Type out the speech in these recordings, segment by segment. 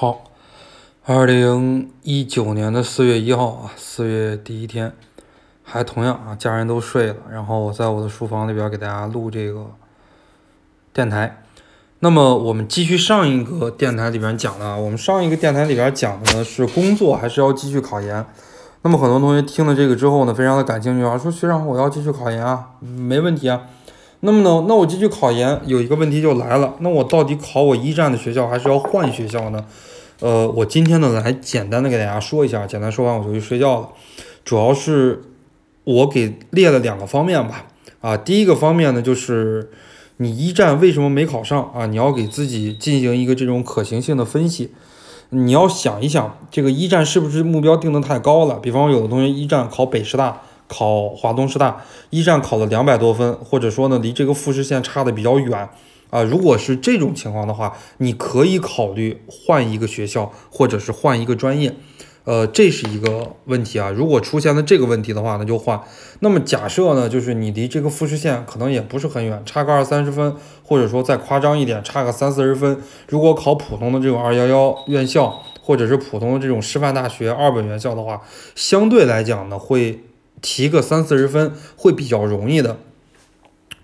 好，二零一九年的四月一号啊，四月第一天，还同样啊，家人都睡了，然后我在我的书房里边给大家录这个电台。那么我们继续上一个电台里边讲的啊，我们上一个电台里边讲的呢是工作还是要继续考研。那么很多同学听了这个之后呢，非常的感兴趣啊，说学长我要继续考研啊，没问题啊。那么呢，那我继续考研，有一个问题就来了，那我到底考我一战的学校，还是要换学校呢？呃，我今天呢来简单的给大家说一下，简单说完我就去睡觉了。主要是我给列了两个方面吧，啊，第一个方面呢就是你一战为什么没考上啊？你要给自己进行一个这种可行性的分析，你要想一想，这个一战是不是目标定的太高了？比方说有的同学一战考北师大。考华东师大一战考了两百多分，或者说呢离这个复试线差的比较远啊。如果是这种情况的话，你可以考虑换一个学校，或者是换一个专业，呃，这是一个问题啊。如果出现了这个问题的话，那就换。那么假设呢，就是你离这个复试线可能也不是很远，差个二三十分，或者说再夸张一点，差个三四十分。如果考普通的这种二幺幺院校，或者是普通的这种师范大学二本院校的话，相对来讲呢会。提个三四十分会比较容易的，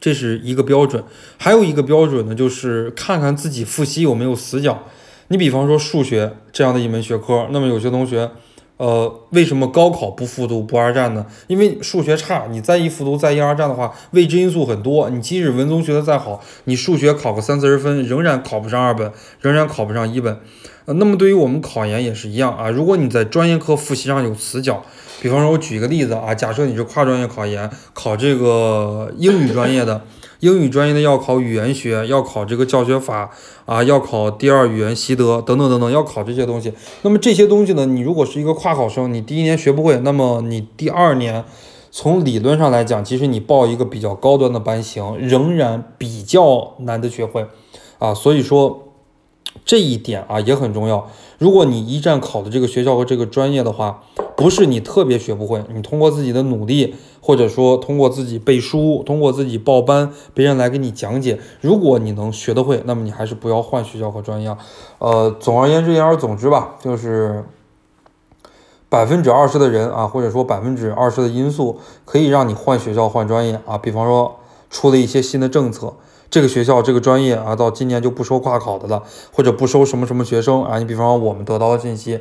这是一个标准。还有一个标准呢，就是看看自己复习有没有死角。你比方说数学这样的一门学科，那么有些同学，呃，为什么高考不复读不二战呢？因为数学差，你再一复读再一二战的话，未知因素很多。你即使文综学的再好，你数学考个三四十分，仍然考不上二本，仍然考不上一本。呃，那么对于我们考研也是一样啊。如果你在专业课复习上有死角，比方说，我举一个例子啊，假设你是跨专业考研，考这个英语专业的，英语专业的要考语言学，要考这个教学法啊，要考第二语言习得等等等等，要考这些东西。那么这些东西呢，你如果是一个跨考生，你第一年学不会，那么你第二年从理论上来讲，其实你报一个比较高端的班型，仍然比较难的学会啊。所以说。这一点啊也很重要。如果你一战考的这个学校和这个专业的话，不是你特别学不会，你通过自己的努力，或者说通过自己背书，通过自己报班，别人来给你讲解，如果你能学得会，那么你还是不要换学校和专业。呃，总而言之，言而总之吧，就是百分之二十的人啊，或者说百分之二十的因素，可以让你换学校换专业啊。比方说出了一些新的政策。这个学校这个专业啊，到今年就不收跨考的了，或者不收什么什么学生啊。你比方说我们得到的信息，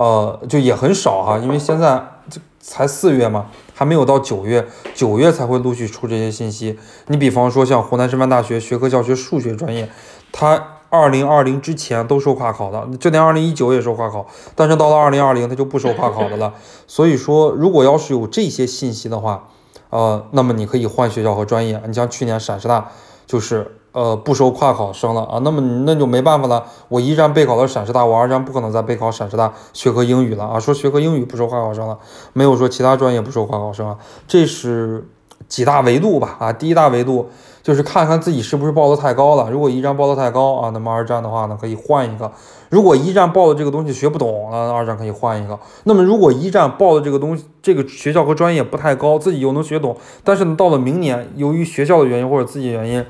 呃，就也很少哈，因为现在这才四月嘛，还没有到九月，九月才会陆续出这些信息。你比方说像湖南师范大学学科教学数学专业，它二零二零之前都收跨考的，这年二零一九也收跨考，但是到了二零二零它就不收跨考的了。所以说，如果要是有这些信息的话，呃，那么你可以换学校和专业。你像去年陕师大。就是呃不收跨考生了啊，那么那就没办法了。我一战备考了陕师大，我二战不可能再备考陕师大学科英语了啊。说学科英语不收跨考生了，没有说其他专业不收跨考生啊。这是几大维度吧啊。第一大维度就是看看自己是不是报的太高了。如果一战报的太高啊，那么二战的话呢可以换一个。如果一战报的这个东西学不懂，那二战可以换一个。那么如果一战报的这个东西，这个学校和专业不太高，自己又能学懂，但是呢到了明年，由于学校的原因或者自己原因。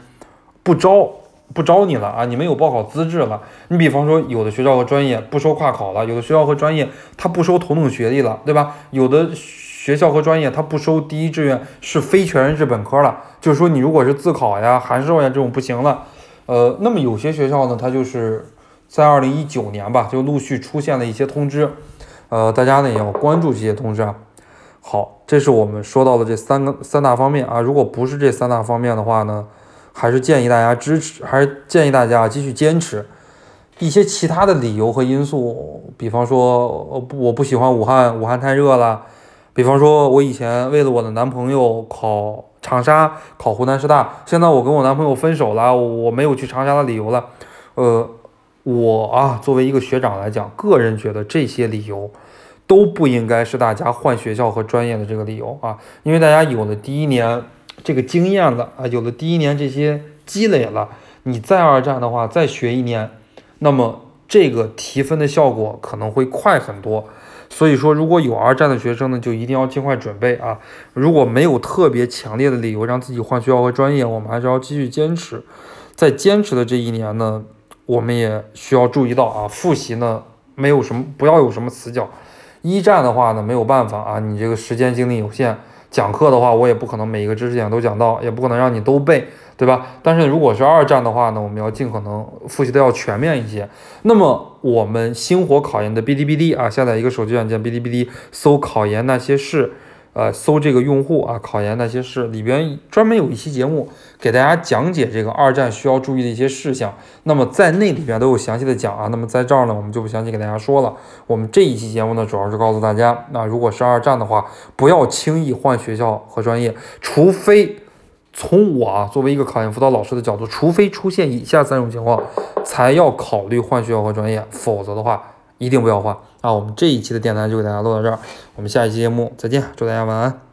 不招不招你了啊！你没有报考资质了。你比方说，有的学校和专业不收跨考了，有的学校和专业他不收同等学历了，对吧？有的学校和专业他不收第一志愿是非全日制本科了，就是说你如果是自考呀、函授呀这种不行了。呃，那么有些学校呢，它就是在二零一九年吧，就陆续出现了一些通知，呃，大家呢也要关注这些通知啊。好，这是我们说到的这三个三大方面啊。如果不是这三大方面的话呢？还是建议大家支持，还是建议大家继续坚持。一些其他的理由和因素，比方说，我不喜欢武汉，武汉太热了。比方说，我以前为了我的男朋友考长沙，考湖南师大，现在我跟我男朋友分手了，我没有去长沙的理由了。呃，我啊，作为一个学长来讲，个人觉得这些理由都不应该是大家换学校和专业的这个理由啊，因为大家有了第一年。这个经验了啊，有了第一年这些积累了，你再二战的话，再学一年，那么这个提分的效果可能会快很多。所以说，如果有二战的学生呢，就一定要尽快准备啊。如果没有特别强烈的理由让自己换学校和专业，我们还是要继续坚持。在坚持的这一年呢，我们也需要注意到啊，复习呢没有什么，不要有什么死角。一战的话呢，没有办法啊，你这个时间精力有限，讲课的话，我也不可能每一个知识点都讲到，也不可能让你都背，对吧？但是如果是二战的话呢，我们要尽可能复习的要全面一些。那么我们星火考研的 B D B D 啊，下载一个手机软件 B D B D，，搜考研那些事。呃，搜这个用户啊，考研那些事里边专门有一期节目给大家讲解这个二战需要注意的一些事项。那么在那里边都有详细的讲啊。那么在这儿呢，我们就不详细给大家说了。我们这一期节目呢，主要是告诉大家，那如果是二战的话，不要轻易换学校和专业，除非从我啊作为一个考研辅导老师的角度，除非出现以下三种情况，才要考虑换学校和专业，否则的话一定不要换。啊，我们这一期的电台就给大家录到这儿，我们下一期节目再见，祝大家晚安。